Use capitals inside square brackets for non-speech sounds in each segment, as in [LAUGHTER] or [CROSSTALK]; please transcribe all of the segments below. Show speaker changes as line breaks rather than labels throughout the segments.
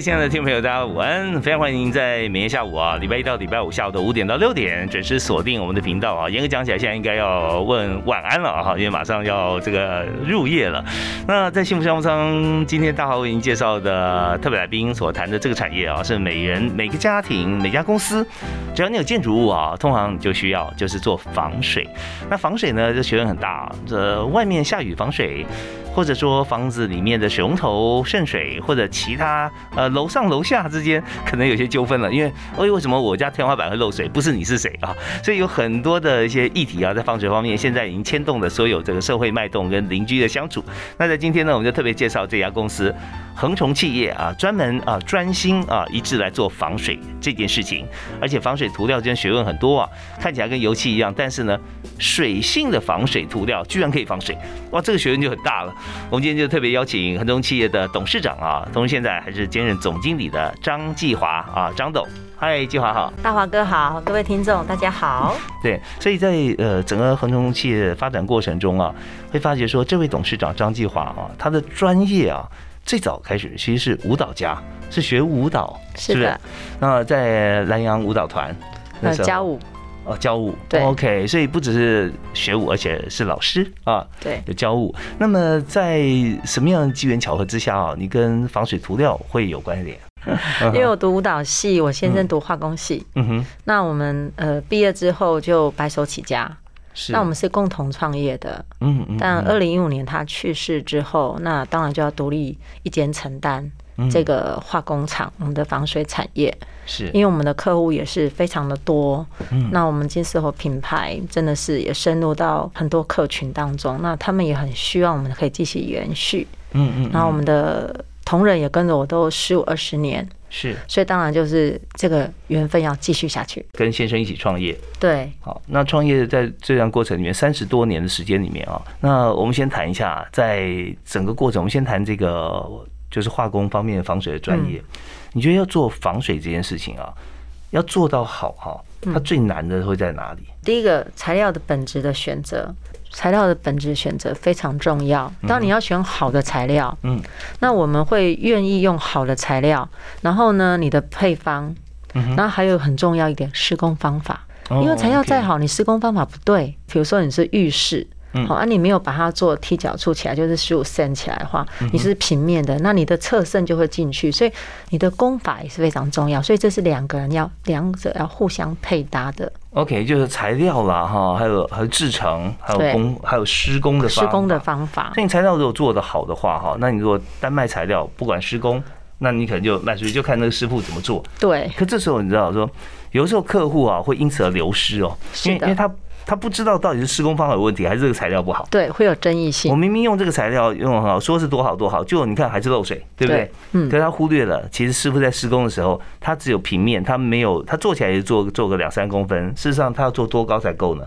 亲爱的听众朋友，大家午安！非常欢迎您在每天下午啊，礼拜一到礼拜五下午的五点到六点准时锁定我们的频道啊。严格讲起来，现在应该要问晚安了哈，因为马上要这个入夜了。那在幸福商务舱，今天大华为您介绍的特别来宾所谈的这个产业啊，是每人每个家庭每家公司，只要你有建筑物啊，通常就需要就是做防水。那防水呢，这学问很大，这外面下雨防水。或者说房子里面的水龙头渗水，或者其他呃楼上楼下之间可能有些纠纷了，因为哎为什么我家天花板会漏水？不是你是谁啊？所以有很多的一些议题啊，在防水方面现在已经牵动了所有这个社会脉动跟邻居的相处。那在今天呢，我们就特别介绍这家公司。恒崇企业啊，专门啊专心啊一致来做防水这件事情，而且防水涂料真学问很多啊，看起来跟油漆一样，但是呢，水性的防水涂料居然可以防水，哇，这个学问就很大了。我们今天就特别邀请恒崇企业的董事长啊，同时现在还是兼任总经理的张继华啊，张董，嗨，继华好，
大华哥好，各位听众大家好。
对，所以在呃整个恒通企业发展过程中啊，会发觉说这位董事长张继华啊，他的专业啊。最早开始其实是舞蹈家，是学舞蹈，
是不是？
那在南洋舞蹈团，
那教舞，
哦，教舞，
对
，OK，所以不只是学舞，而且是老师啊，
对，
有教舞。那么在什么样的机缘巧合之下啊，你跟防水涂料会有关联？[LAUGHS]
因为我读舞蹈系，我先生读化工系，嗯哼，那我们呃毕业之后就白手起家。是那我们是共同创业的，嗯嗯。但二零一五年他去世之后，那当然就要独立一间承担这个化工厂，我们的防水产业。
是，
因为我们的客户也是非常的多，嗯。那我们金丝猴品牌真的是也深入到很多客群当中，那他们也很希望我们可以继续延续，嗯嗯。然后我们的同仁也跟着我都十五二十年。
是，
所以当然就是这个缘分要继续下去。
跟先生一起创业，
对，
好，那创业在这段过程里面三十多年的时间里面啊，那我们先谈一下，在整个过程，我们先谈这个就是化工方面防水的专业。你觉得要做防水这件事情啊，要做到好哈，它最难的会在哪里？
第一个材料的本质的选择。材料的本质选择非常重要。当你要选好的材料，嗯，那我们会愿意用好的材料。然后呢，你的配方，然后还有很重要一点，施工方法。因为材料再好，你施工方法不对，比如说你是浴室。好，啊，你没有把它做踢脚处起来，就是十五 cm 起来的话，你是平面的，那你的侧渗就会进去，所以你的功法也是非常重要，所以这是两个人要两者要互相配搭的。
OK，就是材料啦，哈，还有还有制成，还有工，还有施工的
施工的方法。
那你材料如果做的好的话，哈，那你如果单卖材料，不管施工，那你可能就卖出去，就看那个师傅怎么做。
对。
可这时候你知道说，有时候客户啊会因此而流失哦，因为因为他。他不知道到底是施工方法有问题，还是这个材料不好。
对，会有争议性。
我明明用这个材料用很好，说是多好多好，就你看还是漏水，对不对？嗯。可是他忽略了，其实师傅在施工的时候，他只有平面，他没有，他做起来也做做个两三公分。事实上，他要做多高才够呢？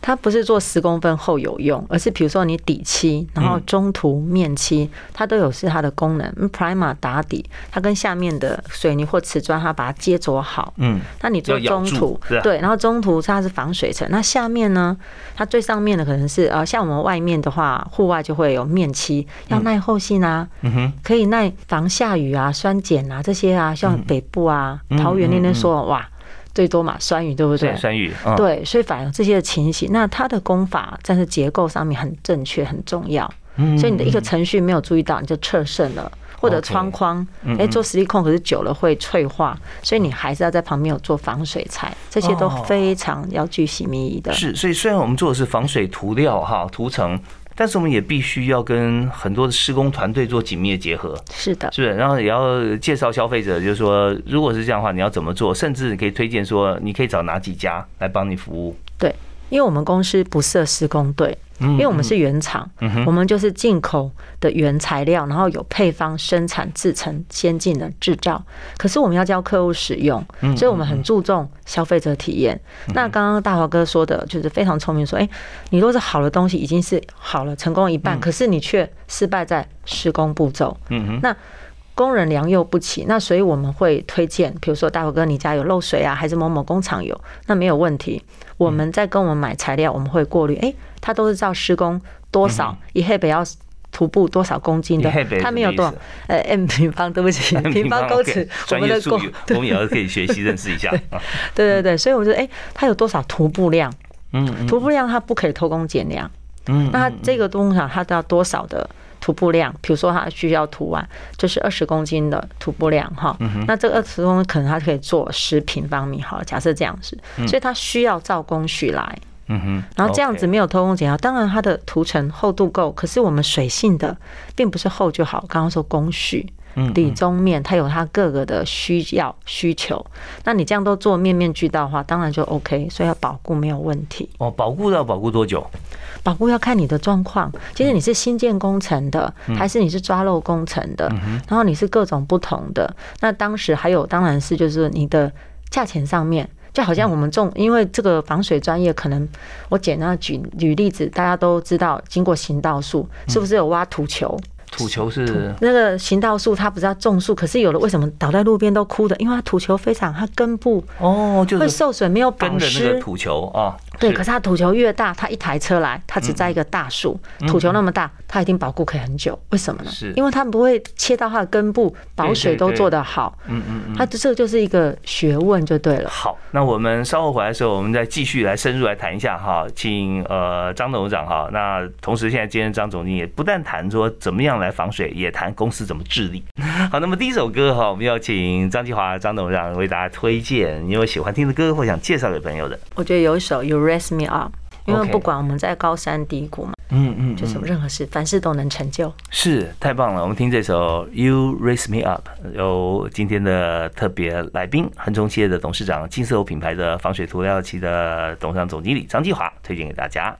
他不是做十公分后有用，而是比如说你底漆，然后中途面漆，它都有是它的功能。Primer 打底，它跟下面的水泥或瓷砖，它把它接着好。嗯。那你做中途，对，然后中途它是防水层，那下面呢？它最上面的可能是呃，像我们外面的话，户外就会有面漆，要耐候性啊，嗯哼，可以耐防下雨啊、酸碱啊这些啊，像北部啊、桃园那边说哇，最多嘛酸雨对不对？
酸雨，
对，所以反映这些的情形，那它的功法但是结构上面很正确、很重要，所以你的一个程序没有注意到，你就撤胜了。或者窗框，哎，做实力控可是久了会脆化，所以你还是要在旁边有做防水材，这些都非常要具细密仪的。
是，所以虽然我们做的是防水涂料哈涂层，但是我们也必须要跟很多的施工团队做紧密的结合。
是的，
是不是？然后也要介绍消费者，就是说，如果是这样的话，你要怎么做？甚至你可以推荐说，你可以找哪几家来帮你服务。
对。因为我们公司不设施工队。因为我们是原厂，我们就是进口的原材料，然后有配方生产制成先进的制造。可是我们要教客户使用，所以我们很注重消费者体验。那刚刚大华哥说的就是非常聪明，说：“哎，你若是好的东西已经是好了，成功一半，可是你却失败在施工步骤。”那。工人良莠不齐，那所以我们会推荐，比如说大伙哥，你家有漏水啊，还是某某工厂有，那没有问题。我们在跟我们买材料，我们会过滤，哎，它都是照施工多少，一黑北要徒步多少公斤的，它没有多少，呃，m [LAUGHS] 平方，对不起，[LAUGHS] 平方公尺，
我们的工，[LAUGHS] 我们也要可以学习认识一下。
对对对，所以我觉得，哎，它有多少徒步量？嗯，徒步量它不可以偷工减料。嗯，那它这个东西它要多少的？徒步量，比如说它需要涂完，就是二十公斤的徒步量哈，那这个二十公斤可能它可以做十平方米，好了，假设这样子，所以它需要照工序来，嗯哼，然后这样子没有偷工减料，当然它的涂层厚度够，可是我们水性的并不是厚就好，刚刚说工序。底中面它有它各个的需要需求，那你这样都做面面俱到的话，当然就 OK，所以要保固没有问题。
哦，保固要保固多久？
保固要看你的状况，其实你是新建工程的，还是你是抓漏工程的，然后你是各种不同的。那当时还有，当然是就是你的价钱上面，就好像我们种，因为这个防水专业，可能我简单举举例子，大家都知道，经过行道树是不是有挖土球？
土球是
那个行道树，它不是要种树，可是有的为什么倒在路边都枯的？因为它土球非常，它根部哦，就会受损，没有保湿。
土球啊。
对，可是它土球越大，它一台车来，它只栽一个大树，土球那么大，它一定保护可以很久。为什么呢？是，因为它不会切到它的根部，保水都做得好。嗯嗯嗯，它这就是一个学问，就对了。
好，那我们稍后回来的时候，我们再继续来深入来谈一下哈，请呃张董事长哈。那同时现在今天张总经也不但谈说怎么样来防水，也谈公司怎么治理。[LAUGHS] 好，那么第一首歌哈，我们要请张继华张董事长为大家推荐，你有喜欢听的歌或想介绍给朋友的？
我觉得有一首有。Raise me up，因为不管我们在高山低谷嘛，嗯嗯，就是任何事，凡事都能成就。
是太棒了，我们听这首 You Raise Me Up，由今天的特别来宾恒中企业的董事长金色欧品牌的防水涂料漆的董事长总经理张继华推荐给大家。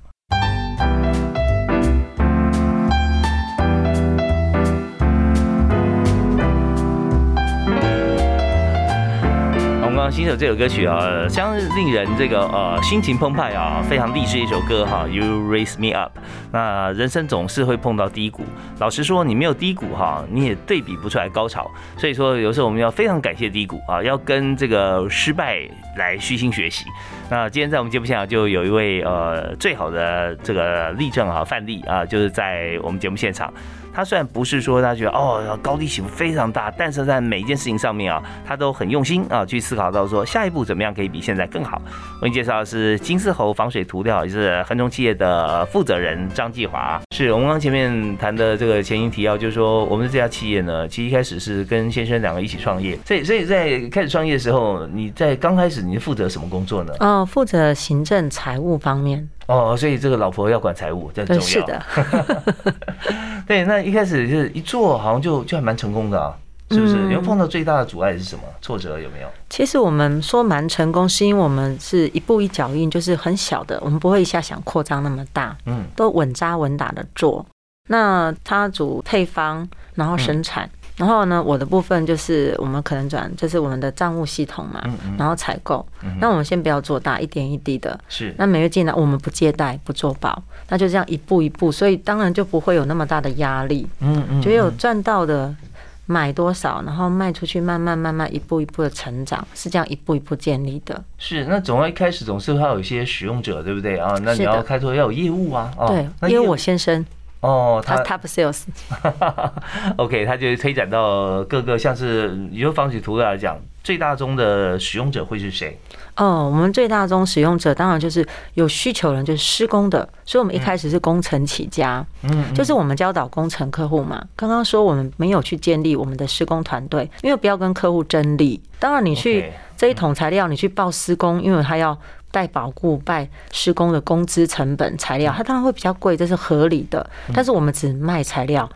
新手这首歌曲啊，相当令人这个呃心情澎湃啊，非常励志一首歌哈。You raise me up。那人生总是会碰到低谷，老实说，你没有低谷哈，你也对比不出来高潮。所以说，有时候我们要非常感谢低谷啊，要跟这个失败来虚心学习。那今天在我们节目现场就有一位呃最好的这个例证啊范例啊，就是在我们节目现场。他虽然不是说他觉得哦高低起伏非常大，但是在每一件事情上面啊，他都很用心啊，去思考到说下一步怎么样可以比现在更好。我给你介绍的是金丝猴防水涂料，也是恒中企业的负责人张继华。是我们刚前面谈的这个前因提要，就是说我们这家企业呢，其实一开始是跟先生两个一起创业。所以所以在开始创业的时候，你在刚开始你是负责什么工作呢？
哦，负责行政财务方面。
哦，所以这个老婆要管财务，这很重要。
是的。[LAUGHS]
对，那一开始就是一做，好像就就还蛮成功的啊，是不是？有碰到最大的阻碍是什么？挫折有没有？
其实我们说蛮成功，是因为我们是一步一脚印，就是很小的，我们不会一下想扩张那么大，嗯，都稳扎稳打的做。那他主配方，然后生产。然后呢，我的部分就是我们可能转，就是我们的账务系统嘛，嗯然后采购。那我们先不要做大，一点一滴的。
是。
那每月进来，我们不借贷，不做保，那就这样一步一步，所以当然就不会有那么大的压力。嗯嗯。就有赚到的买多少，然后卖出去，慢慢慢慢一步一步的成长，是这样一步一步建立的。
是。那总要一开始总是会有一些使用者，对不对啊？那你要开拓要有业务啊。
对。因为我先生。
哦，
他 top
sales，OK，[LAUGHS] 他就推展到各个，像是以后防水涂料来讲，最大宗的使用者会是谁？
哦，我们最大宗使用者当然就是有需求人，就是施工的，所以我们一开始是工程起家，嗯，就是我们教导工程客户嘛。刚刚说我们没有去建立我们的施工团队，因为不要跟客户争利。当然，你去这一桶材料，你去报施工，因为他要。带保固、拜施工的工资成本、材料，它当然会比较贵，这是合理的。但是我们只卖材料，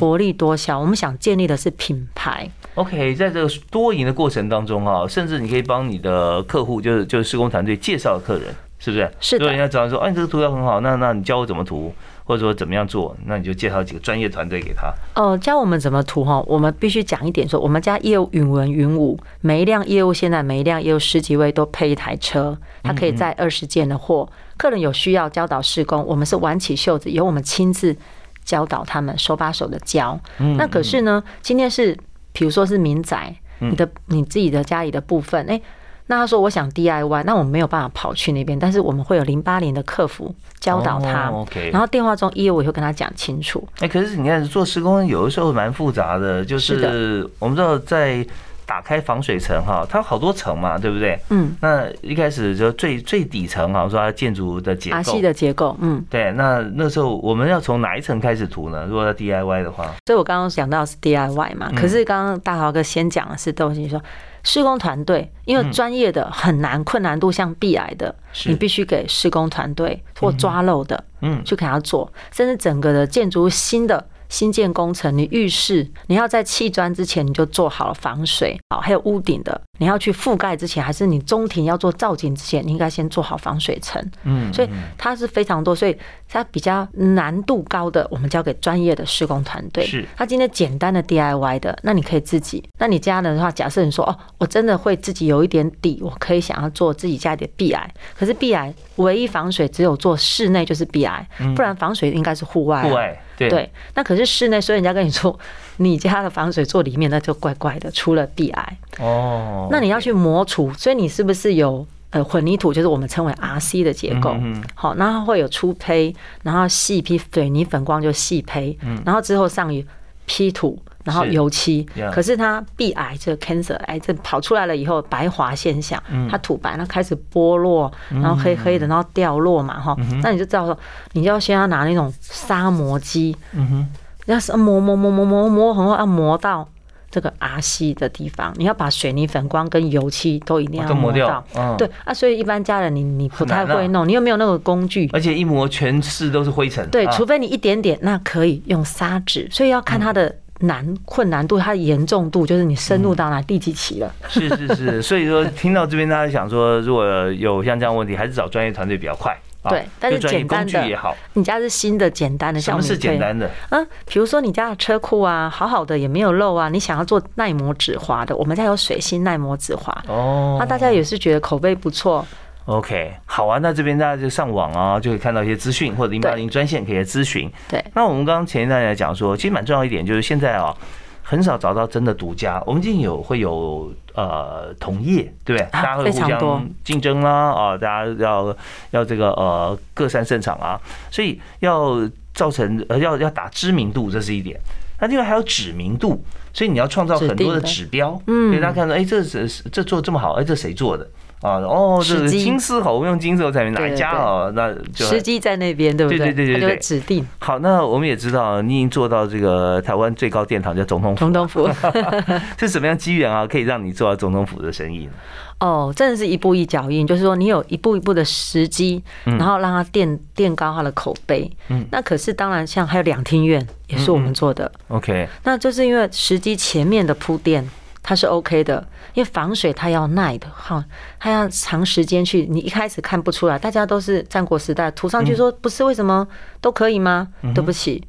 薄利多销。我们想建立的是品牌。
OK，在这个多赢的过程当中啊，甚至你可以帮你的客户，就是就是施工团队介绍客人。是不是？
是的。
如果人家找说，哎，你这个涂料很好，那那你教我怎么涂，或者说怎么样做，那你就介绍几个专业团队给他。
哦，教我们怎么涂哈，我们必须讲一点，说我们家业务云文云武，每一辆业务现在每一辆业务十几位都配一台车，它可以载二十件的货。客人有需要教导施工，我们是挽起袖子，由我们亲自教导他们，手把手的教。那可是呢，今天是比如说是民宅，你的你自己的家里的部分，哎。那他说我想 DIY，那我们没有办法跑去那边，但是我们会有零八年的客服教导他
，OK。
然后电话中业务也会跟他讲清楚。
哎，可是你看做施工有的时候蛮复杂的，就是我们知道在打开防水层哈，它好多层嘛，对不对？嗯。那一开始就最最底层哈，说它建筑的结构，
阿的结构，嗯，
对。那那时候我们要从哪一层开始涂呢？如果要 DIY 的话，
所以我刚刚讲到是 DIY 嘛，可是刚刚大豪哥先讲的是东西说。施工团队，因为专业的很难，困难度像 B 癌的，你必须给施工团队或抓漏的，嗯，去给他做，甚至整个的建筑新的。新建工程，你浴室你要在砌砖之前你就做好了防水，好，还有屋顶的，你要去覆盖之前，还是你中庭要做造景之前，你应该先做好防水层。嗯，所以它是非常多，所以它比较难度高的，我们交给专业的施工团队。
是，
他今天简单的 DIY 的，那你可以自己。那你家的话，假设你说哦，我真的会自己有一点底，我可以想要做自己家里的壁癌可是壁癌唯一防水只有做室内就是壁癌不然防水应该是户外。
户外。对，
那可是室内，所以人家跟你说，你家的防水做里面，那就怪怪的，出了壁癌。哦，那你要去磨除，所以你是不是有呃混凝土，就是我们称为 RC 的结构？好，然后会有粗胚，然后细坯水泥粉光就细胚，然后之后上于 P 土。然后油漆，可是它壁癌这 cancer 癌症跑出来了以后，白滑现象，它土白，它开始剥落，然后黑黑的，然后掉落嘛，哈，那你就知道说，你要先要拿那种砂磨机，嗯哼，要是磨磨磨磨磨磨，很后要磨到这个 R C 的地方，你要把水泥粉光跟油漆都一定要磨到，对啊，所以一般家人你你不太会弄，你又没有那个工具，
而且一磨全是都是灰尘，
对，除非你一点点，那可以用砂纸，所以要看它的。难困难度，它的严重度就是你深入到哪第几期了。
是是是，所以说听到这边，大家想说，如果有像这样问题，还是找专业团队比较快。
对，但是简单的
也好。
你家是新的简单的，
什么是简单的？
嗯，比如说你家的车库啊，好好的也没有漏啊，你想要做耐磨纸滑的，我们家有水性耐磨纸滑。哦，那大家也是觉得口碑不错。
OK，好啊，那这边大家就上网啊，就可以看到一些资讯，或者零八零专线可以咨询。
对，
那我们刚刚前一段来讲说，其实蛮重要一点，就是现在啊，很少找到真的独家。我们今天有会有呃同业，对不对？大家会互相竞争啦，啊，大家要要这个呃各擅胜场啊，所以要造成呃要要打知名度，这是一点。那另外还有指名度，所以你要创造很多的指标，嗯，给大家看到，哎，这是这做这么好，哎，这谁做的？啊哦，是金丝猴，我们用金丝猴产品哪一家哦？那就
时机在那边，对不对？
对对对对对，
指定。
好，那我们也知道，你已经做到这个台湾最高殿堂叫总统府。
总统府 [LAUGHS]
是什么样机缘啊？可以让你做到总统府的生意呢？
哦，真的是一步一脚印，就是说你有一步一步的时机，然后让它垫垫高它的口碑。嗯，那可是当然，像还有两厅院也是我们做的。
OK，
那就是因为时机前面的铺垫。它是 OK 的，因为防水它要耐的哈，它要长时间去，你一开始看不出来，大家都是战国时代涂上去说不是为什么都可以吗？对不起，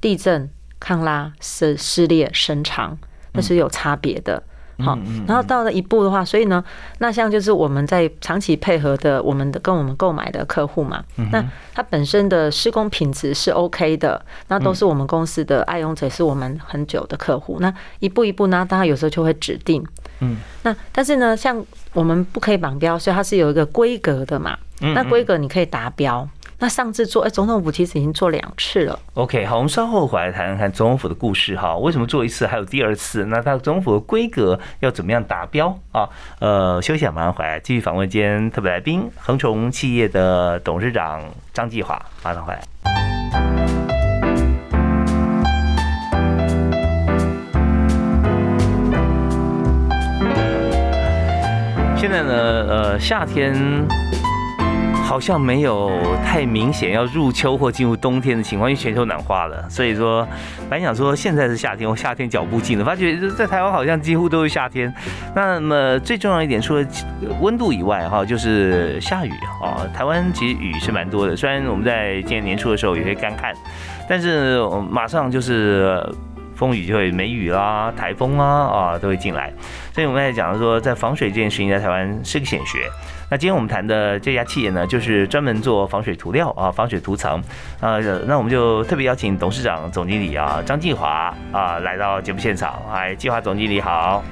地震、抗拉、撕撕裂、伸长，那是有差别的。好，然后到了一步的话，所以呢，那像就是我们在长期配合的，我们的跟我们购买的客户嘛，那它本身的施工品质是 OK 的，那都是我们公司的爱用者，是我们很久的客户。那一步一步呢，当然有时候就会指定，嗯，那但是呢，像我们不可以绑标，所以它是有一个规格的嘛，那规格你可以达标。那上次做哎，总统府其实已经做两次了。
OK，好，我们稍后回来谈谈看总统府的故事哈。为什么做一次还有第二次？那它总统府的规格要怎么样达标啊？呃，休息马上回来继续访问今天特别来宾，恒崇企业的董事长张继华，马上回来。现在呢，呃，夏天。好像没有太明显要入秋或进入冬天的情况，因为全球暖化了，所以说本来想说现在是夏天，我夏天脚步近了，发觉在台湾好像几乎都是夏天。那么最重要一点，除了温度以外，哈，就是下雨啊。台湾其实雨是蛮多的，虽然我们在今年年初的时候有些干旱，但是马上就是风雨就会梅雨啦、台风啊啊都会进来。所以我们在讲说，在防水这件事情在台湾是个显学。那今天我们谈的这家企业呢，就是专门做防水涂料啊，防水涂层呃。那我们就特别邀请董事长、总经理啊，张继华啊，来到节目现场。哎，继华总经理好。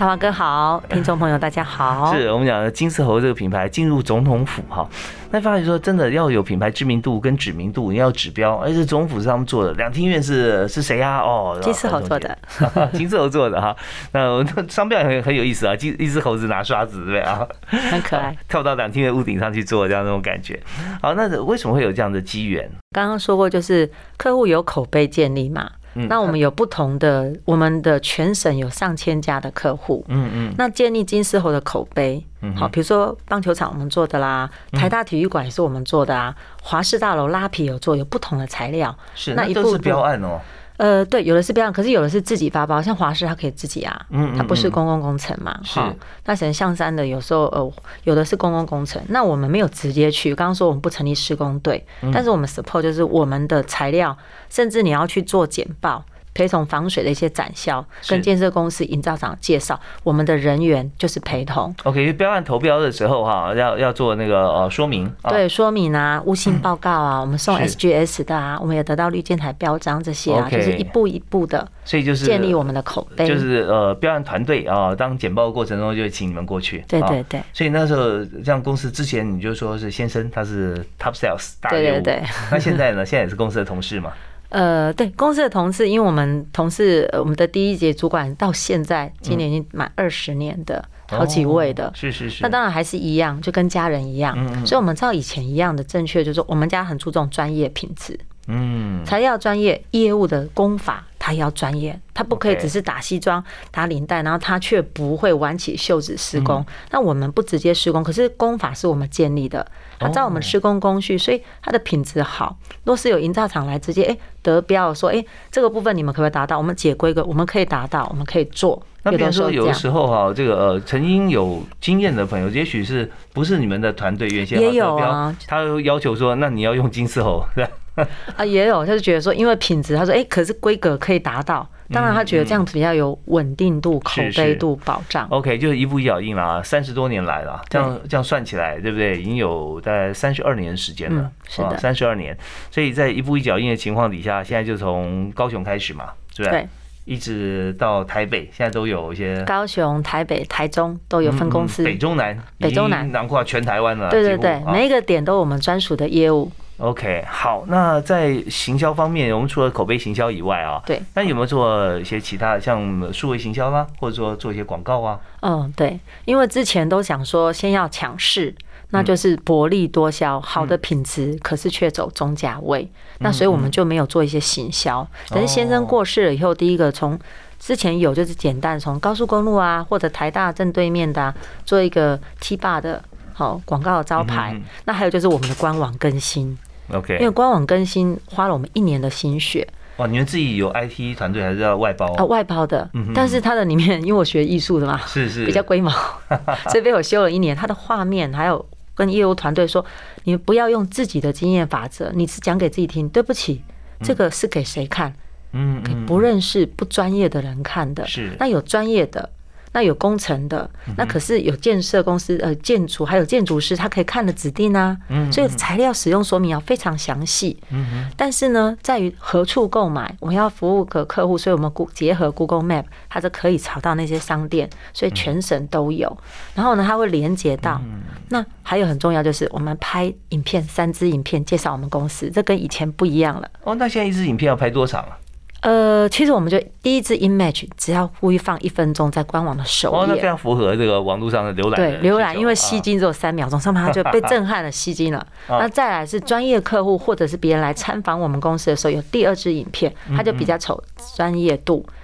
大华哥好，听众朋友大家好。
是我们讲的金丝猴这个品牌进入总统府哈，那发现说真的要有品牌知名度跟指名度，你要指标，而且总统府是他们做的。两厅院是是谁呀？哦，[LAUGHS]
金丝猴做的，[LAUGHS]
金丝猴做的哈。那商标很很有意思啊，金一只猴子拿刷子对不对啊？
很可爱，[LAUGHS]
跳到两厅院屋顶上去做这样那种感觉。好，那为什么会有这样的机缘？
刚刚说过，就是客户有口碑建立嘛。那我们有不同的，我们的全省有上千家的客户，嗯嗯，那建立金丝猴的口碑，好，比如说棒球场我们做的啦，台大体育馆也是我们做的啊，华氏大楼拉皮有做，有不同的材料，
是那都是标案哦。
呃，对，有的是这样，可是有的是自己发包，像华师它可以自己啊，嗯，它不是公共工程嘛，
是。
那可能象山的有时候呃，有的是公共工程，那我们没有直接去。刚刚说我们不成立施工队，但是我们 support 就是我们的材料，甚至你要去做简报。陪同防水的一些展销，跟建设公司营造厂介绍，我们的人员就是陪同。
OK，标案投标的时候哈，要要做那个呃说明，
对说明啊，[LAUGHS] 物性报告啊，我们送 SGS 的啊，我们也得到绿建台标章这些啊，就是一步一步的，
所以就是
建立我们的口碑，
就是呃标案团队啊，当简报过程中就请你们过去，
对对对。
所以那时候像公司之前你就说是先生他是 Top Sales 大业务，
对对对。
那现在呢？现在也是公司的同事嘛。
呃，对，公司的同事，因为我们同事，我们的第一节主管到现在今年已经满二十年的好几位的，
是是是，
那当然还是一样，就跟家人一样，所以我们照以前一样的正确，就是我们家很注重专业品质，嗯，材料专业，业务的功法。他要专业，他不可以只是打西装、打领带，然后他却不会挽起袖子施工。那我们不直接施工，可是工法是我们建立的，按照我们施工工序，所以它的品质好。若是有营造厂来直接哎得标，说哎这个部分你们可不可以达到？我们解规格，我们可以达到，我们可以做。
那比如说有的时候哈，这个呃曾经有经验的朋友，也许是不是你们的团队原先
也有啊，
他要求说，那你要用金丝猴。[LAUGHS]
啊，也有，他就觉得说，因为品质，他说，哎，可是规格可以达到，当然他觉得这样子比较有稳定度、口碑度保障。
OK，就是一步一脚印了啊，三十多年来了，这样这样算起来，对不对？已经有大概三十二年时间了，
是的，
三十二年。所以在一步一脚印的情况底下，现在就从高雄开始嘛，是不是？
对，
一直到台北，现在都有一些
高雄、台北、台中都有分公司，
北中南，
北中南
囊括全台湾了。
对对对，每一个点都有我们专属的业务。
OK，好，那在行销方面，我们除了口碑行销以外啊，
对，
那有没有做一些其他的，像数位行销啦，或者说做一些广告啊？
嗯，对，因为之前都想说先要强势，那就是薄利多销，好的品质，可是却走中价位，那所以我们就没有做一些行销。等先生过世了以后，第一个从之前有就是简单从高速公路啊，或者台大正对面的做一个 T 霸的好广告的招牌，那还有就是我们的官网更新。
OK，
因为官网更新花了我们一年的心血。
哇，你们自己有 IT 团队还是要外包啊？
外包的，但是它的里面，因为我学艺术的嘛，
是是，
比较龟毛，[LAUGHS] 所以被我修了一年。它的画面还有跟业务团队说，你们不要用自己的经验法则，你是讲给自己听。对不起，这个是给谁看？嗯，给不认识、不专业的人看的。
是，
那有专业的。那有工程的，那可是有建设公司，呃，建筑还有建筑师，他可以看的指定啊。嗯，所以材料使用说明要非常详细。嗯但是呢，在于何处购买，我们要服务个客户，所以我们结合 Google Map，它就可以查到那些商店，所以全省都有。然后呢，它会连接到。那还有很重要就是，我们拍影片，三支影片介绍我们公司，这跟以前不一样了。
哦，那现在一支影片要拍多长啊？
呃，其实我们就第一支 image 只要故意放一分钟在官网的首页，哦，
那非常符合这个网络上的浏览。
对，浏览，因为吸睛只有三秒钟，上面他就被震撼了，吸睛了。[LAUGHS] 那再来是专业客户或者是别人来参访我们公司的时候，有第二支影片，它就比较丑专业度。嗯嗯，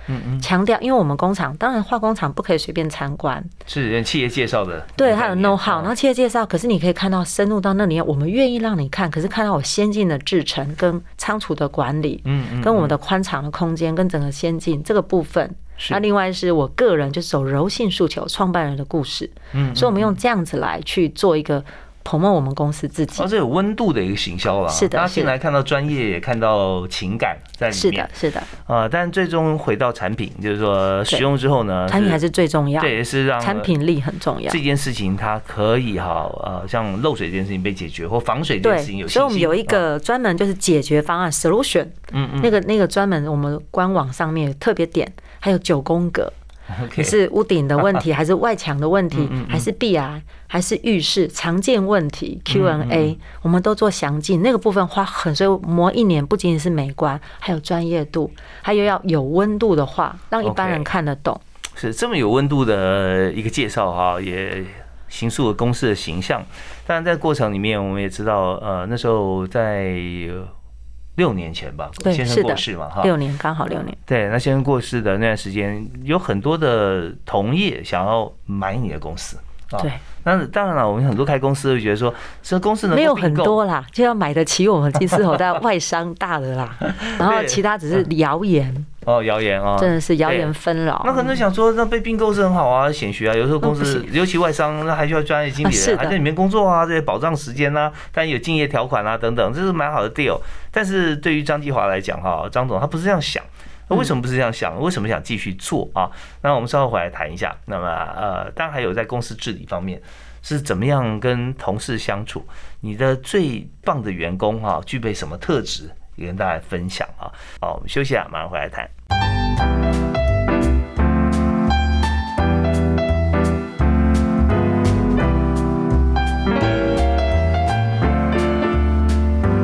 强调，因为我们工厂当然化工厂不可以随便参观，
是企业介绍的。
对，还有 know how，然后企业介绍，可是你可以看到深入到那里，我们愿意让你看，可是看到我先进的制程跟仓储的管理，嗯嗯，跟我们的宽敞的空间跟整个先进这个部分。那另外是我个人就走柔性诉求，创办人的故事，嗯，所以我们用这样子来去做一个。捧捧我们公司自己，
哦，这有温度的一个行销了。
是的，
大家进来看到专业，也看到情感在里面。
是的，是的。
啊，但最终回到产品，就是说使用之后呢，
产品还是最重要。
对，也是让
产品力很重要。
这件事情它可以哈，呃，像漏水这件事情被解决，或防水这件事情有。
所以我们有一个专门就是解决方案 solution，嗯嗯，那个那个专门我们官网上面特别点，还有九宫格。[LAUGHS] 是屋顶的问题，[LAUGHS] 还是外墙的问题，还是壁癌，还是浴室常见问题？Q&A，我们都做详尽。那个部分花很，所以磨一年不仅仅是美观，还有专业度，还有要有温度的话，让一般人看得懂。
是这么有温度的一个介绍哈，也形塑了公司的形象。当然，在过程里面，我们也知道，呃，那时候在。六年前吧，先生过世嘛，哈，
六年刚好六年。
对，那先生过世的那段时间，有很多的同业想要买你的公司。
对，
那当然了，我们很多开公司会觉得说，这公司能
没有很多啦，就要买得起我们金丝猴的外商大的啦，[LAUGHS] 然后其他只是谣言。
哦，谣言啊，
真的是谣言纷扰。
那可能想说，那被并购是很好啊，显学啊。有时候公司，尤其外商，那还需要专业经理人，还在里面工作啊，这些保障时间啊，但有竞业条款啊等等，这是蛮好的 deal。但是对于张继华来讲，哈，张总他不是这样想。那为什么不是这样想？为什么想继续做啊？那我们稍后回来谈一下。那么，呃，当然还有在公司治理方面是怎么样跟同事相处？你的最棒的员工哈，具备什么特质？也跟大家分享啊。好，我们休息啊，马上回来谈。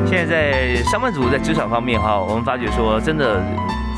现在在上班族在职场方面哈，我们发觉说，真的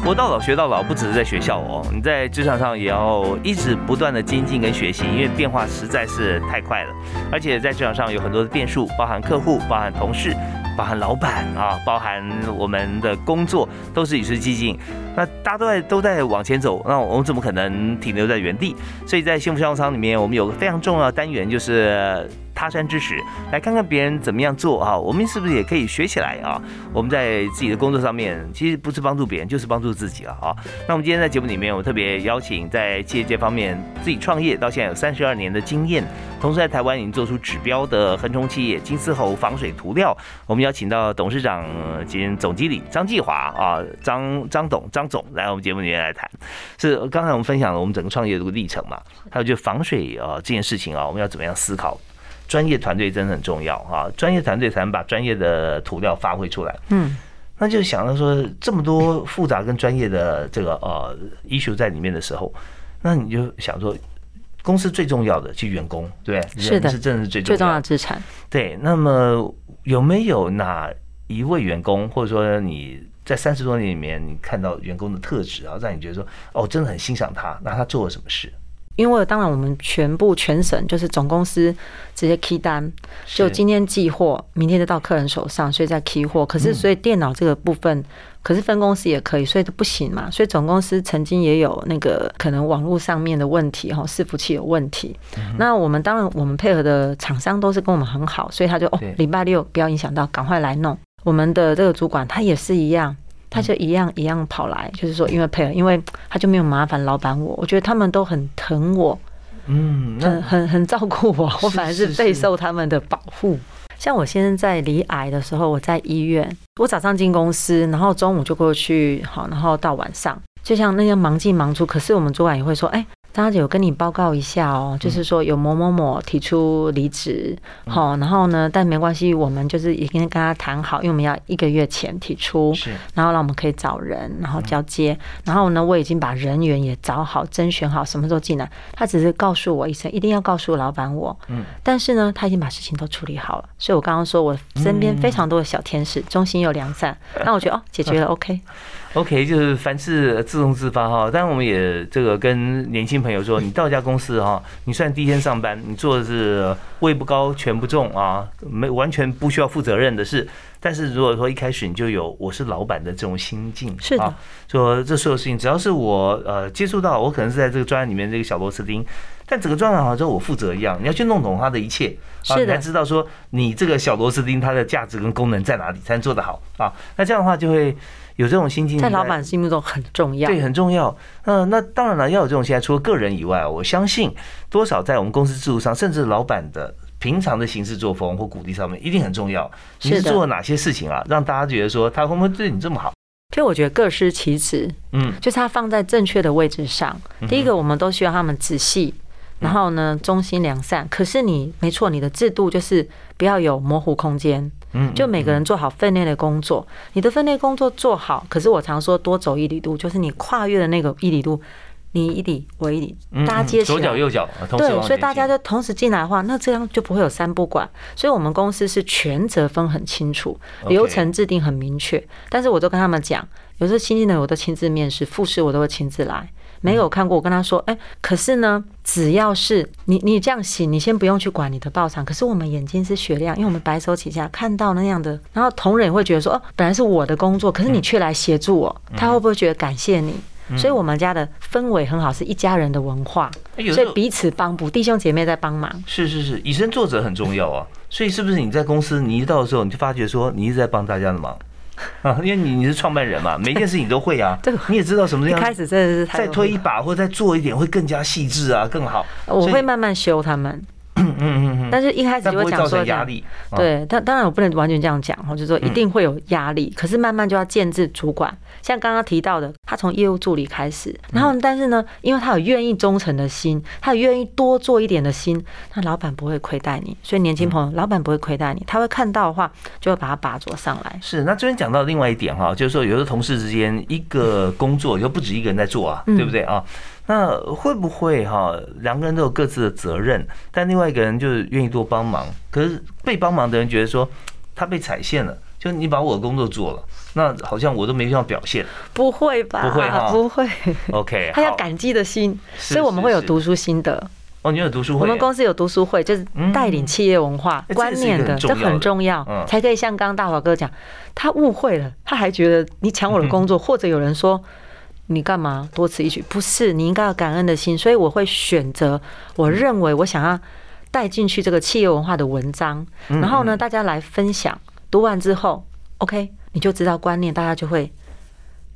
活到老学到老，不只是在学校哦，你在职场上也要一直不断的精进跟学习，因为变化实在是太快了，而且在职场上有很多的变数，包含客户，包含同事。包含老板啊，包含我们的工作，都是与时俱进。那大家都在都在往前走，那我们怎么可能停留在原地？所以在幸福商商里面，我们有个非常重要的单元，就是他山之石，来看看别人怎么样做啊，我们是不是也可以学起来啊？我们在自己的工作上面，其实不是帮助别人，就是帮助自己了啊。那我们今天在节目里面，我特别邀请在企业界方面自己创业到现在有三十二年的经验，同时在台湾已经做出指标的恒冲企业金丝猴防水涂料，我们邀请到董事长兼总经理张继华啊，张张董张。总来我们节目里面来谈，是刚才我们分享了我们整个创业的这个历程嘛？还有就防水啊这件事情啊，我们要怎么样思考？专业团队真的很重要啊！专业团队才能把专业的涂料发挥出来。嗯，那就想到说这么多复杂跟专业的这个呃 issue 在里面的时候，那你就想说，公司最重要的就员工，对，
是的，
是真的是
最
最
重要的资产。
对，那么有没有哪一位员工，或者说你？在三十多年里面，你看到员工的特质啊，让你觉得说，哦，真的很欣赏他。那他做了什么事？
因为当然我们全部全省就是总公司直接 key 单，就今天寄货，明天就到客人手上，所以在 key 货。可是所以电脑这个部分，可是分公司也可以，所以都不行嘛。所以总公司曾经也有那个可能网络上面的问题哈，伺服器有问题。那我们当然我们配合的厂商都是跟我们很好，所以他就哦，礼拜六不要影响到，赶快来弄。我们的这个主管他也是一样，他就一样一样跑来，就是说因为配合，因为他就没有麻烦老板我，我觉得他们都很疼我，嗯，很很很照顾我，我反而是备受他们的保护。像我先生在离癌的时候，我在医院，我早上进公司，然后中午就过去，好，然后到晚上，就像那样忙进忙出。可是我们主管也会说，哎。张姐有跟你报告一下哦，就是说有某某某提出离职，好，然后呢，但没关系，我们就是已经跟他谈好，因为我们要一个月前提出，是，然后让我们可以找人，然后交接，然后呢，我已经把人员也找好，甄选好，什么时候进来，他只是告诉我一声，一定要告诉老板我，嗯，但是呢，他已经把事情都处理好了，所以我刚刚说我身边非常多的小天使，中心有良善，[LAUGHS] 那我觉得哦，解决了，OK。
OK，就是凡事自动自发哈。当然，我们也这个跟年轻朋友说，你到一家公司哈，你算第一天上班，你做的是位不高权不重啊，没完全不需要负责任的事。但是如果说一开始你就有我是老板的这种心境，
是的，
说这所有事情只要是我呃接触到，我可能是在这个专案里面这个小螺丝钉，但整个专案好像我负责一样，你要去弄懂它的一切，
啊，你，
才知道说你这个小螺丝钉它的价值跟功能在哪里，才能做得好啊。那这样的话就会有这种心境，
在老板心目中很重要，
对，很重要。嗯，那当然了，要有这种心态，除了个人以外，我相信多少在我们公司制度上，甚至老板的。平常的行事作风或鼓励上面一定很重要。你是做了哪些事情啊，让大家觉得说他会不会对你这么好？
其实我觉得各司其职，嗯，就是他放在正确的位置上。第一个，我们都需要他们仔细，然后呢，忠心良善。可是你没错，你的制度就是不要有模糊空间，嗯，就每个人做好分内的工作。你的分内工作做好，可是我常说多走一里路，就是你跨越的那个一里路。你一里我一里，大家接起
来，左脚右脚，
对，所以大家就同时进来的话，那这样就不会有三不管。所以我们公司是权责分很清楚，流程制定很明确。但是我都跟他们讲，有时候新进的我都亲自面试，复试我都会亲自来。没有看过，我跟他说，哎，可是呢，只要是你你这样洗，你先不用去管你的报偿。可是我们眼睛是雪亮，因为我们白手起家，看到那样的，然后同仁也会觉得说，哦，本来是我的工作，可是你却来协助我，他会不会觉得感谢你？所以，我们家的氛围很好，是一家人的文化，所以彼此帮补，弟兄姐妹在帮忙。
是是是，以身作则很重要啊。所以，是不是你在公司，你一到的时候，你就发觉说，你一直在帮大家的忙啊？因为你你是创办人嘛，[LAUGHS] 每件事情都会啊。对，你也知道什么样。
一开始真的是
再推一把，或者再做一点，会更加细致啊，更好。
我会慢慢修他们。嗯嗯嗯但是一开始就会讲说
压力，
对，但当然我不能完全这样讲哈，就是说一定会有压力，可是慢慢就要建制主管。像刚刚提到的，他从业务助理开始，然后但是呢，因为他有愿意忠诚的心，他有愿意多做一点的心，那老板不会亏待你。所以年轻朋友，老板不会亏待你，他会看到的话，就会把他拔擢上来。
是，那这边讲到另外一点哈，就是说有的同事之间一个工作又不止一个人在做啊，对不对啊？那会不会哈，两个人都有各自的责任，但另外一个人就是愿意多帮忙，可是被帮忙的人觉得说他被踩线了，就你把我的工作做了，那好像我都没地方表现。
不会吧？
不会哈，
不会。
OK，[LAUGHS]
他要感激的心，所以我们会有读书心得。
哦，你有读书会？
我们公司有读书会，就是带领企业文化观念的，这很重要，才可以像刚刚大华哥讲，他误会了，他还觉得你抢我的工作，[LAUGHS] 或者有人说。你干嘛多此一举？不是，你应该有感恩的心，所以我会选择我认为我想要带进去这个企业文化的文章，然后呢，大家来分享。读完之后，OK，你就知道观念，大家就会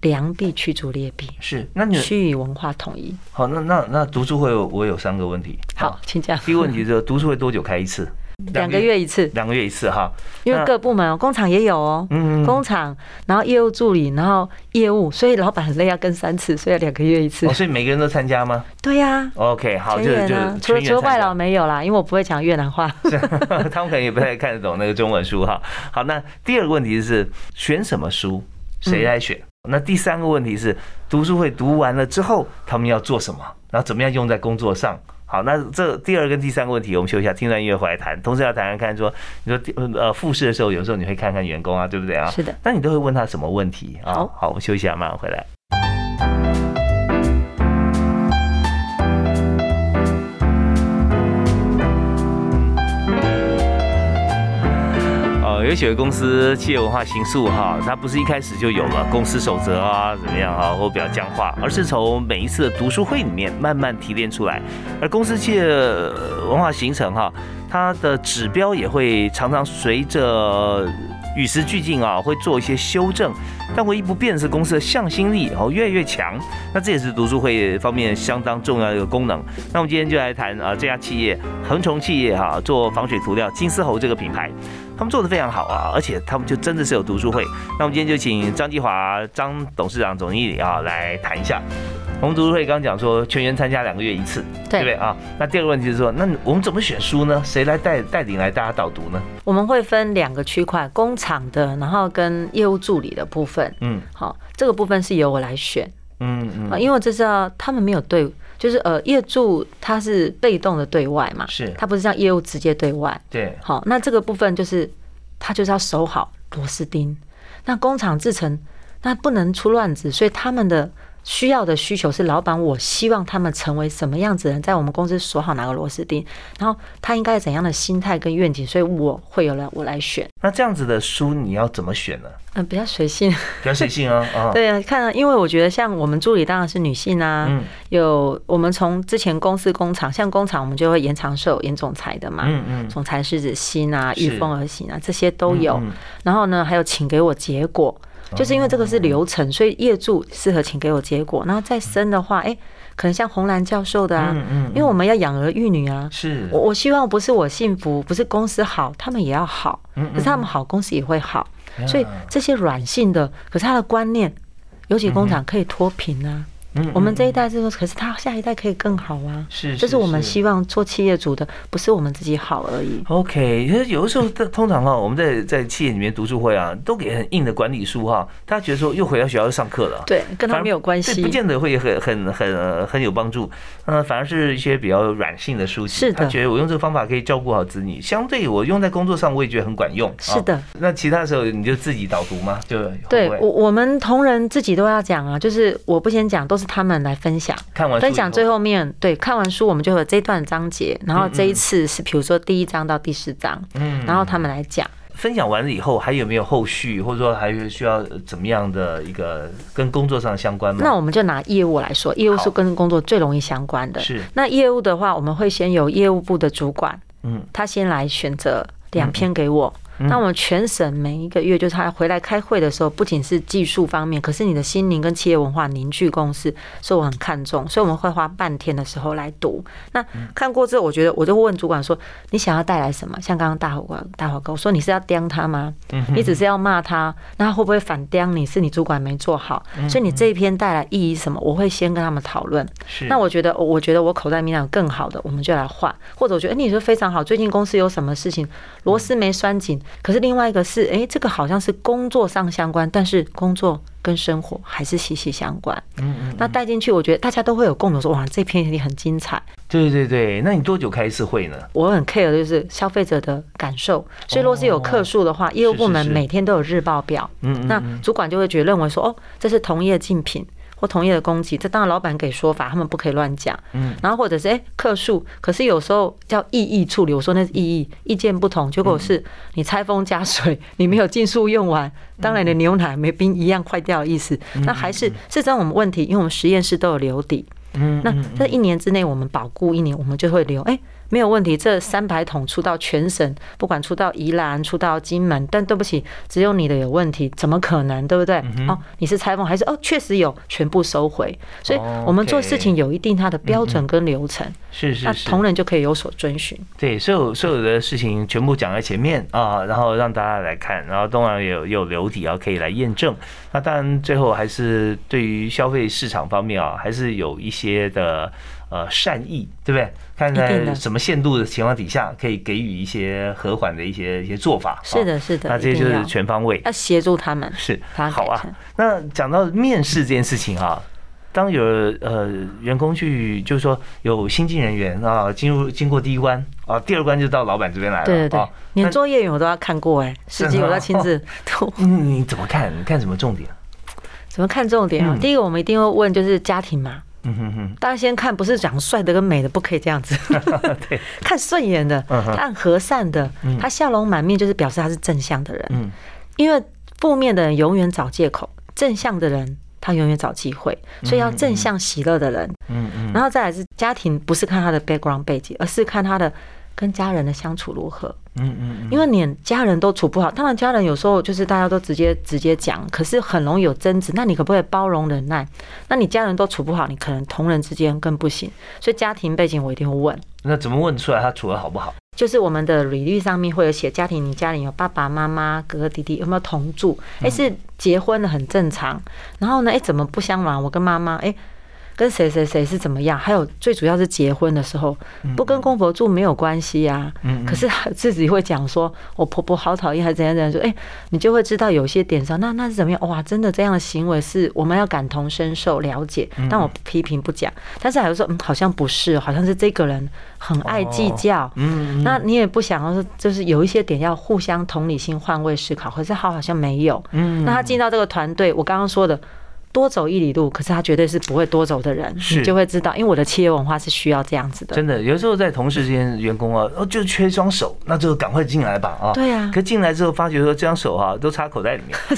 良币驱逐劣币。
是，那你
区域文化统一。
好，那那那读书会我有三个问题。
好，请讲。
第一个问题就是读书会多久开一次？
两个月一次，
两个月一次哈，
因为各部门工厂也有哦，嗯，工厂，然后业务助理，然后业务，所以老板很累，要跟三次，所以两个月一次。
哦，所以每个人都参加吗？
对呀。
OK，好，就就
除了除了外劳没有啦，因为我不会讲越南话，[LAUGHS]
他们可能也不太看得懂那个中文书哈。好，那第二个问题是选什么书，谁来选？那第三个问题是读书会读完了之后，他们要做什么？然后怎么样用在工作上？好，那这第二跟第三个问题，我们休息一下，听段音乐回来谈。同时要谈谈看，说你说呃复试的时候，有时候你会看看员工啊，对不对啊？
是的。
那你都会问他什么问题啊？好，我们休息一下，马上回来。有些公司企业文化形塑哈，它不是一开始就有了公司守则啊，怎么样啊，或比较僵化，而是从每一次的读书会里面慢慢提炼出来。而公司企业文化形成哈，它的指标也会常常随着与时俱进啊，会做一些修正。但唯一不变的是公司的向心力哦越来越强。那这也是读书会方面相当重要的一个功能。那我们今天就来谈啊，这家企业恒崇企业哈，做防水涂料金丝猴这个品牌。他们做的非常好啊，而且他们就真的是有读书会。那我们今天就请张继华张董事长总经理啊来谈一下。我们读书会刚刚讲说全员参加两个月一次，对不对啊？那第二个问题是说，那我们怎么选书呢？谁来带带领来大家导读呢？
我们会分两个区块，工厂的，然后跟业务助理的部分。嗯，好，这个部分是由我来选。嗯嗯，啊，因为我这是要他们没有对。就是呃，业主他是被动的对外嘛，
是，
他不是像业务直接对外。
对，
好，那这个部分就是他就是要守好螺丝钉。那工厂制成那不能出乱子，所以他们的。需要的需求是老板，我希望他们成为什么样子人，在我们公司锁好哪个螺丝钉，然后他应该怎样的心态跟愿景，所以我会有了我来选。
那这样子的书你要怎么选呢？
嗯，比较随性，[LAUGHS]
比较随性啊。[LAUGHS]
对啊，看，因为我觉得像我们助理当然是女性啊，有我们从之前公司工厂，像工厂我们就会延长寿、演总裁的嘛，嗯嗯，总裁是指心啊，御风而行啊，这些都有。然后呢，还有请给我结果。就是因为这个是流程，所以业主适合请给我结果。然后再生的话，哎，可能像红兰教授的啊，因为我们要养儿育女啊。
是，
我我希望不是我幸福，不是公司好，他们也要好。可是他们好，公司也会好。所以这些软性的，可是他的观念，尤其工厂可以脱贫啊。我们这一代这个，可是他下一代可以更好啊！
是，
这是我们希望做企业主的，不是我们自己好而已。
OK，其实有的时候，通常哈，我们在在企业里面读书会啊，都给很硬的管理书哈，大家觉得说又回到学校上课了，
对，跟他没有关系，
不见得会很很很很有帮助。嗯，反而是一些比较软性的书籍，
是的，
他觉得我用这个方法可以照顾好子女，相对我用在工作上，我也觉得很管用。
是的，
那其他时候你就自己导读吗？就
对我我们同仁自己都要讲啊，就是我不先讲，都是他们来分。享
看完
分享最后面对看完书我们就有这一段章节，然后这一次是比如说第一章到第四章，嗯，然后他们来讲
分享完了以后还有没有后续，或者说还需要怎么样的一个跟工作上相关吗？
那我们就拿业务来说，业务是跟工作最容易相关的。
是
那业务的话，我们会先由业务部的主管，嗯，他先来选择两篇给我。那我们全省每一个月，就是他回来开会的时候，不仅是技术方面，可是你的心灵跟企业文化凝聚共识，所以我很看重，所以我们会花半天的时候来读。那看过之后，我觉得我就会问主管说：“你想要带来什么？”像刚刚大伙大伙哥说：“你是要刁他吗？你只是要骂他，那他会不会反刁你？是你主管没做好，所以你这一篇带来意义什么？我会先跟他们讨论。那我觉得，我觉得我口袋名单有更好的，我们就来换。或者我觉得，哎，你说非常好，最近公司有什么事情，螺丝没拴紧。可是另外一个是，哎，这个好像是工作上相关，但是工作跟生活还是息息相关。嗯嗯。那带进去，我觉得大家都会有共同说，哇，这篇也很精彩。
对对对，那你多久开一次会呢？
我很 care 的就是消费者的感受，所以如果是有客数的话，业务部门每天都有日报表。嗯嗯。那主管就会觉得认为说，哦，这是同业竞品。或同业的攻击，这当然老板给说法，他们不可以乱讲。嗯，然后或者是哎客数，可是有时候叫异议处理，我说那是异议，意见不同，结果是你拆封加水，你没有尽数用完，当然你的牛奶没冰一样坏掉的意思。那还是是这种问题，因为我们实验室都有留底。嗯，那在一年之内我们保固一年，我们就会留哎。没有问题，这三百桶出到全省，不管出到宜兰、出到金门，但对不起，只有你的有问题，怎么可能，对不对？哦，你是裁缝还是哦？确实有，全部收回。所以，我们做事情有一定它的标准跟流程，
是是，
那同仁就可以有所遵循。
对，所有所有的事情全部讲在前面啊，然后让大家来看，然后当然有有留底啊，可以来验证。那当然，最后还是对于消费市场方面啊，还是有一些的。呃，善意对不对？看在什么限度的情况底下，可以给予一些和缓的一些一些做法。
是的，是的。
那这些就是全方位
要协助他们。
是，好啊。那讲到面试这件事情啊，当有呃员工去，就是说有新进人员啊，进入经过第一关啊，第二关就到老板这边来了。
对对对，连作业员我都要看过哎，实际我要亲自。[LAUGHS]
你怎么看？你看什么重点？
怎么看重点啊？第一个我们一定会问，就是家庭嘛。嗯哼哼，大家先看，不是讲帅的跟美的，不可以这样子。[LAUGHS]
对，[LAUGHS]
看顺眼的，他很和善的，他笑容满面，就是表示他是正向的人。嗯，因为负面的人永远找借口，正向的人他永远找机会，所以要正向喜乐的人。嗯嗯，然后再来是家庭，不是看他的 background 背景，而是看他的。跟家人的相处如何？嗯嗯，因为连家人都处不好，当然家人有时候就是大家都直接直接讲，可是很容易有争执。那你可不可以包容忍耐？那你家人都处不好，你可能同人之间更不行。所以家庭背景我一定会问。
那怎么问出来他处的好不好？
就是我们的履历上面会有写家庭，你家里有爸爸妈妈、哥哥弟弟有没有同住？哎，是结婚的很正常。然后呢，哎，怎么不相瞒？我跟妈妈哎。跟谁谁谁是怎么样，还有最主要是结婚的时候，不跟公婆住没有关系呀。嗯。可是自己会讲说，我婆婆好讨厌，还怎样怎样说？哎，你就会知道有些点上，那那是怎么样？哇，真的这样的行为是我们要感同身受、了解。但我批评不讲，但是还有说，嗯，好像不是，好像是这个人很爱计较。嗯。那你也不想要说，就是有一些点要互相同理心、换位思考。可是他好像没有。嗯。那他进到这个团队，我刚刚说的。多走一里路，可是他绝对是不会多走的人，你就会知道，因为我的企业文化是需要这样子的。
真的，有时候在同事之间，员工啊，哦，就缺一双手，那就赶快进来吧，啊。
对啊。
可进来之后，发觉说这双手哈都插口袋里面，[LAUGHS]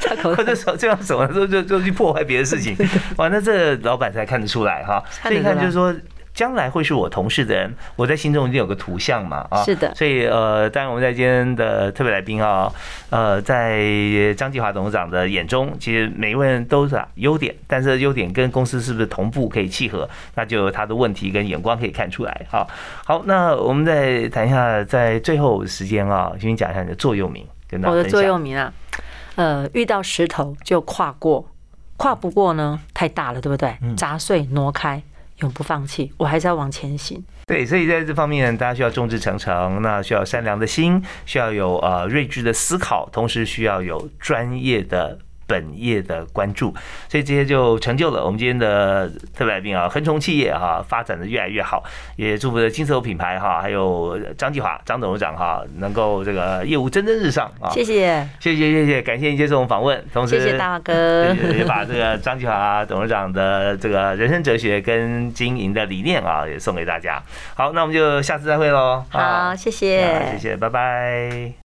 插口袋，[LAUGHS]
或者手这双手就就就去破坏别的事情，哇，那这老板才看得出来哈。所以看就是说。将来会是我同事的人，我在心中一定有个图像嘛啊，
是的。
所以呃，当然我们在今天的特别来宾啊，呃，在张继华董事长的眼中，其实每一位人都是优点，但是优点跟公司是不是同步可以契合，那就有他的问题跟眼光可以看出来。好，好，那我们再谈一下，在最后时间啊，先讲一下你的座右铭，跟大家
我的座右铭啊，呃，遇到石头就跨过，跨不过呢太大了，对不对？砸碎挪开。永不放弃，我还是要往前行。
对，所以在这方面，大家需要众志成城，那需要善良的心，需要有呃睿智的思考，同时需要有专业的。本业的关注，所以这些就成就了我们今天的特别来宾啊，恒崇企业哈发展的越来越好，也祝福的金色品牌哈，还有张继华张董事长哈，能够这个业务蒸蒸日上啊！
谢谢，
谢谢，谢谢，感谢你接受我们访问，同时
谢谢大哥，
也把这个张继华董事长的这个人生哲学跟经营的理念啊，也送给大家。好，那我们就下次再会喽。
好，谢谢，
谢谢，拜拜。